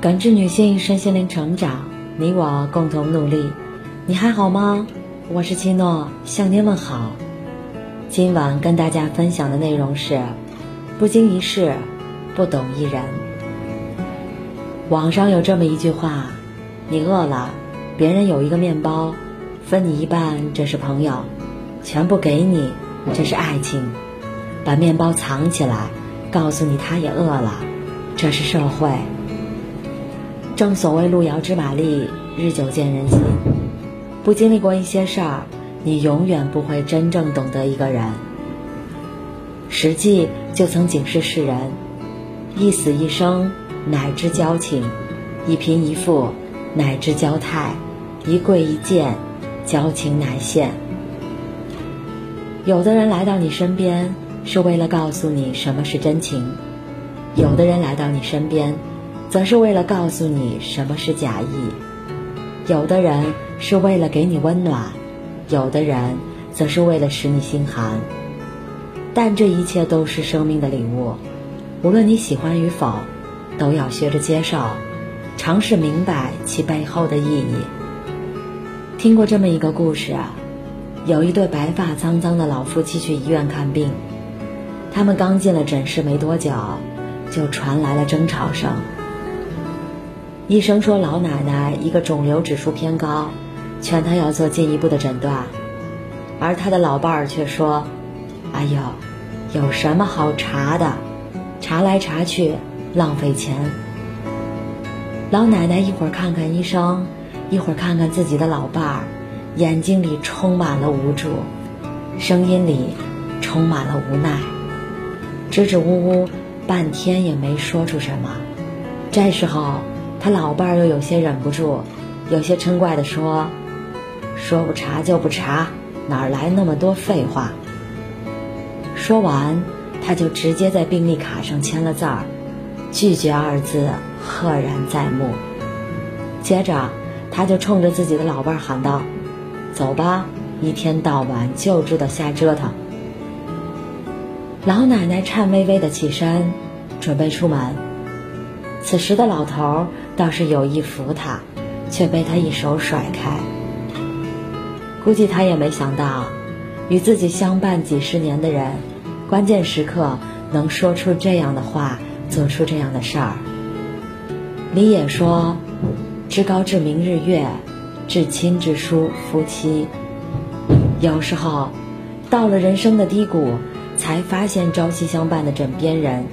感知女性身心灵成长，你我共同努力。你还好吗？我是七诺，向您问好。今晚跟大家分享的内容是：不经一事，不懂一人。网上有这么一句话：你饿了，别人有一个面包，分你一半，这是朋友；全部给你，这是爱情。把面包藏起来，告诉你他也饿了，这是社会。正所谓路遥知马力，日久见人心。不经历过一些事儿，你永远不会真正懂得一个人。史记就曾警示世人：一死一生，乃知交情；一贫一富，乃知交态；一贵一贱，交情乃现。有的人来到你身边，是为了告诉你什么是真情；有的人来到你身边。则是为了告诉你什么是假意，有的人是为了给你温暖，有的人则是为了使你心寒。但这一切都是生命的礼物，无论你喜欢与否，都要学着接受，尝试明白其背后的意义。听过这么一个故事，有一对白发苍苍的老夫妻去医院看病，他们刚进了诊室没多久，就传来了争吵声。医生说：“老奶奶一个肿瘤指数偏高，劝她要做进一步的诊断。”而她的老伴儿却说：“哎呦，有什么好查的？查来查去浪费钱。”老奶奶一会儿看看医生，一会儿看看自己的老伴儿，眼睛里充满了无助，声音里充满了无奈，支支吾吾半天也没说出什么。这时候。他老伴儿又有些忍不住，有些嗔怪地说：“说不查就不查，哪来那么多废话？”说完，他就直接在病历卡上签了字儿，拒绝二字赫然在目。接着，他就冲着自己的老伴儿喊道：“走吧，一天到晚就知道瞎折腾。”老奶奶颤巍巍地起身，准备出门。此时的老头儿倒是有意扶他，却被他一手甩开。估计他也没想到，与自己相伴几十年的人，关键时刻能说出这样的话，做出这样的事儿。李野说：“至高至明日月，至亲至疏夫妻。”有时候，到了人生的低谷，才发现朝夕相伴的枕边人，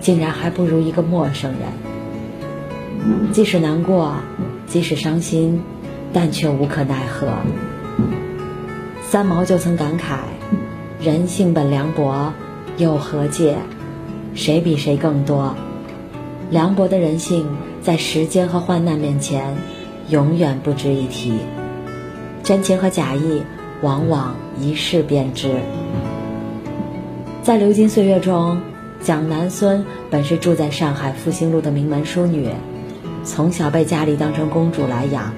竟然还不如一个陌生人。即使难过，即使伤心，但却无可奈何。三毛就曾感慨：“人性本凉薄，又何解？谁比谁更多？凉薄的人性，在时间和患难面前，永远不值一提。真情和假意，往往一试便知。”在流金岁月中，蒋南孙本是住在上海复兴路的名门淑女。从小被家里当成公主来养，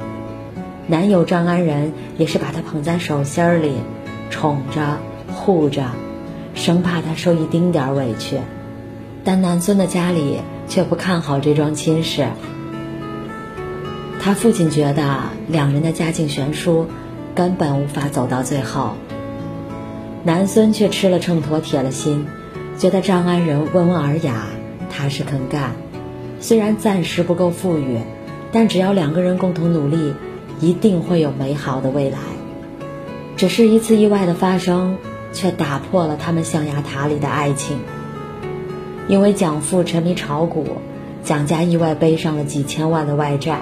男友张安仁也是把她捧在手心里，宠着护着，生怕她受一丁点委屈。但南孙的家里却不看好这桩亲事。他父亲觉得两人的家境悬殊，根本无法走到最后。南孙却吃了秤砣铁了心，觉得张安仁温文尔雅，踏实肯干。虽然暂时不够富裕，但只要两个人共同努力，一定会有美好的未来。只是一次意外的发生，却打破了他们象牙塔里的爱情。因为蒋父沉迷炒股，蒋家意外背上了几千万的外债。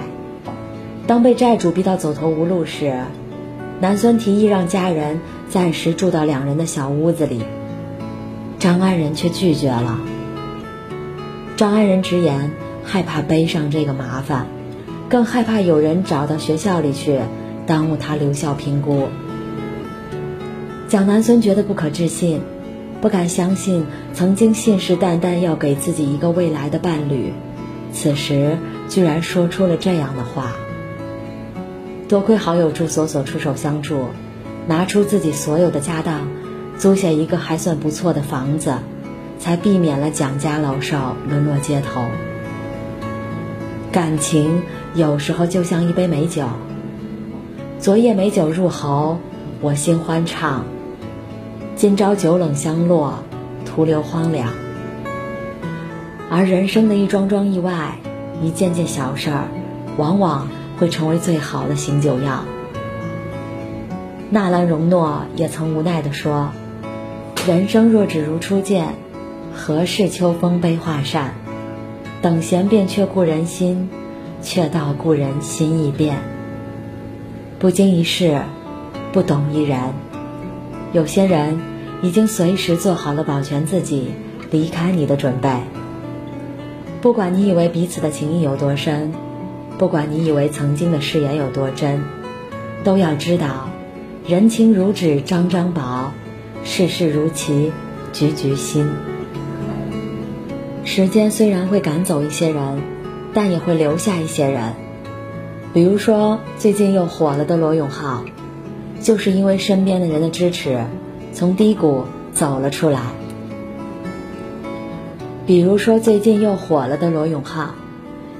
当被债主逼到走投无路时，南孙提议让家人暂时住到两人的小屋子里，张安仁却拒绝了。张安仁直言。害怕背上这个麻烦，更害怕有人找到学校里去，耽误他留校评估。蒋南孙觉得不可置信，不敢相信曾经信誓旦旦要给自己一个未来的伴侣，此时居然说出了这样的话。多亏好友朱锁锁出手相助，拿出自己所有的家当，租下一个还算不错的房子，才避免了蒋家老少沦落街头。感情有时候就像一杯美酒，昨夜美酒入喉，我心欢畅。今朝酒冷香落，徒留荒凉。而人生的一桩桩意外，一件件小事儿，往往会成为最好的醒酒药。纳兰容若也曾无奈地说：“人生若只如初见，何事秋风悲画扇？等闲变却故人心，却道故人心易变。不经一事，不懂一人。有些人已经随时做好了保全自己、离开你的准备。不管你以为彼此的情谊有多深，不管你以为曾经的誓言有多真，都要知道。”人情如纸张张薄，世事如棋局局新。时间虽然会赶走一些人，但也会留下一些人。比如说，最近又火了的罗永浩，就是因为身边的人的支持，从低谷走了出来。比如说，最近又火了的罗永浩，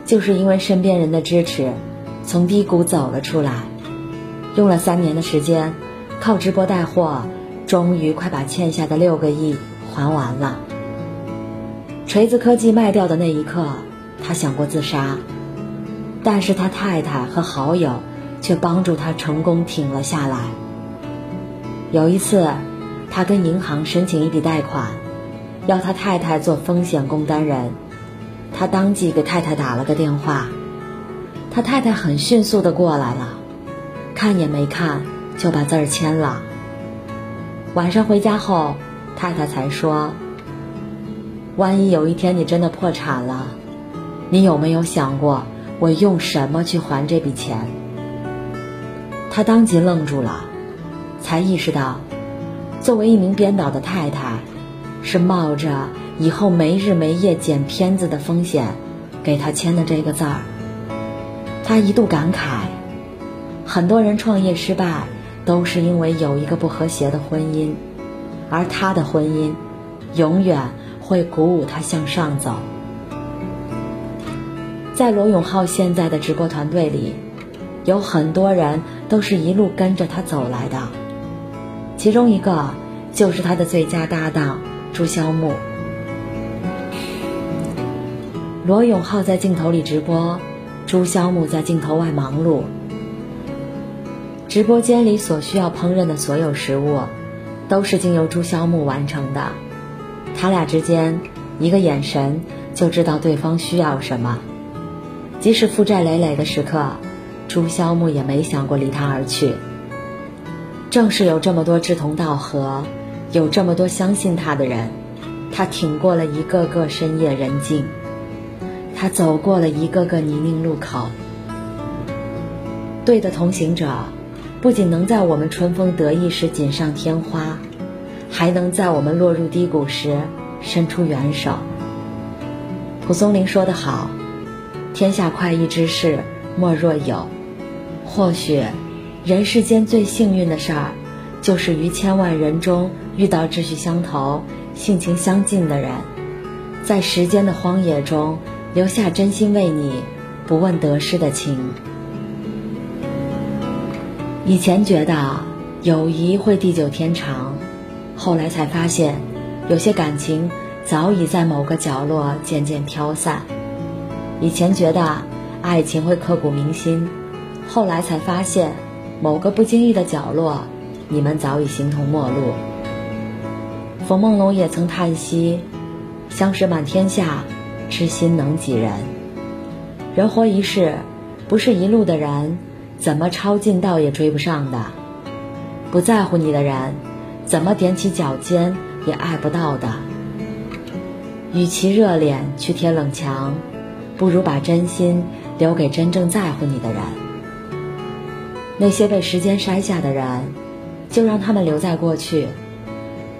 就是因为身边人的支持，从低谷走了出来。用了三年的时间，靠直播带货，终于快把欠下的六个亿还完了。锤子科技卖掉的那一刻，他想过自杀，但是他太太和好友却帮助他成功挺了下来。有一次，他跟银行申请一笔贷款，要他太太做风险共担人，他当即给太太打了个电话，他太太很迅速的过来了。看也没看就把字儿签了。晚上回家后，太太才说：“万一有一天你真的破产了，你有没有想过我用什么去还这笔钱？”他当即愣住了，才意识到，作为一名编导的太太，是冒着以后没日没夜剪片子的风险，给他签的这个字儿。他一度感慨。很多人创业失败，都是因为有一个不和谐的婚姻，而他的婚姻，永远会鼓舞他向上走。在罗永浩现在的直播团队里，有很多人都是一路跟着他走来的，其中一个就是他的最佳搭档朱萧木。罗永浩在镜头里直播，朱萧木在镜头外忙碌。直播间里所需要烹饪的所有食物，都是经由朱萧木完成的。他俩之间一个眼神就知道对方需要什么。即使负债累累的时刻，朱萧木也没想过离他而去。正是有这么多志同道合，有这么多相信他的人，他挺过了一个个深夜人静，他走过了一个个泥泞路口。对的同行者。不仅能在我们春风得意时锦上添花，还能在我们落入低谷时伸出援手。蒲松龄说得好：“天下快意之事莫若有。”或许，人世间最幸运的事儿，就是于千万人中遇到志趣相投、性情相近的人，在时间的荒野中留下真心为你、不问得失的情。以前觉得友谊会地久天长，后来才发现，有些感情早已在某个角落渐渐飘散。以前觉得爱情会刻骨铭心，后来才发现，某个不经意的角落，你们早已形同陌路。冯梦龙也曾叹息：“相识满天下，知心能几人？人活一世，不是一路的人。”怎么抄近道也追不上的，不在乎你的人，怎么踮起脚尖也爱不到的。与其热脸去贴冷墙，不如把真心留给真正在乎你的人。那些被时间筛下的人，就让他们留在过去；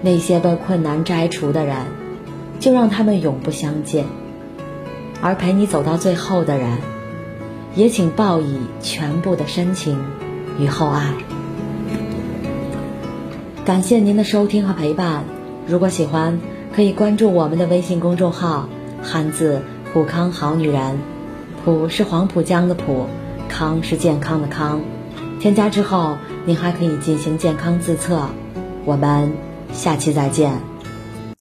那些被困难摘除的人，就让他们永不相见。而陪你走到最后的人。也请报以全部的深情与厚爱。感谢您的收听和陪伴。如果喜欢，可以关注我们的微信公众号“汉字普康好女人”，普是黄浦江的浦，康是健康的康。添加之后，您还可以进行健康自测。我们下期再见。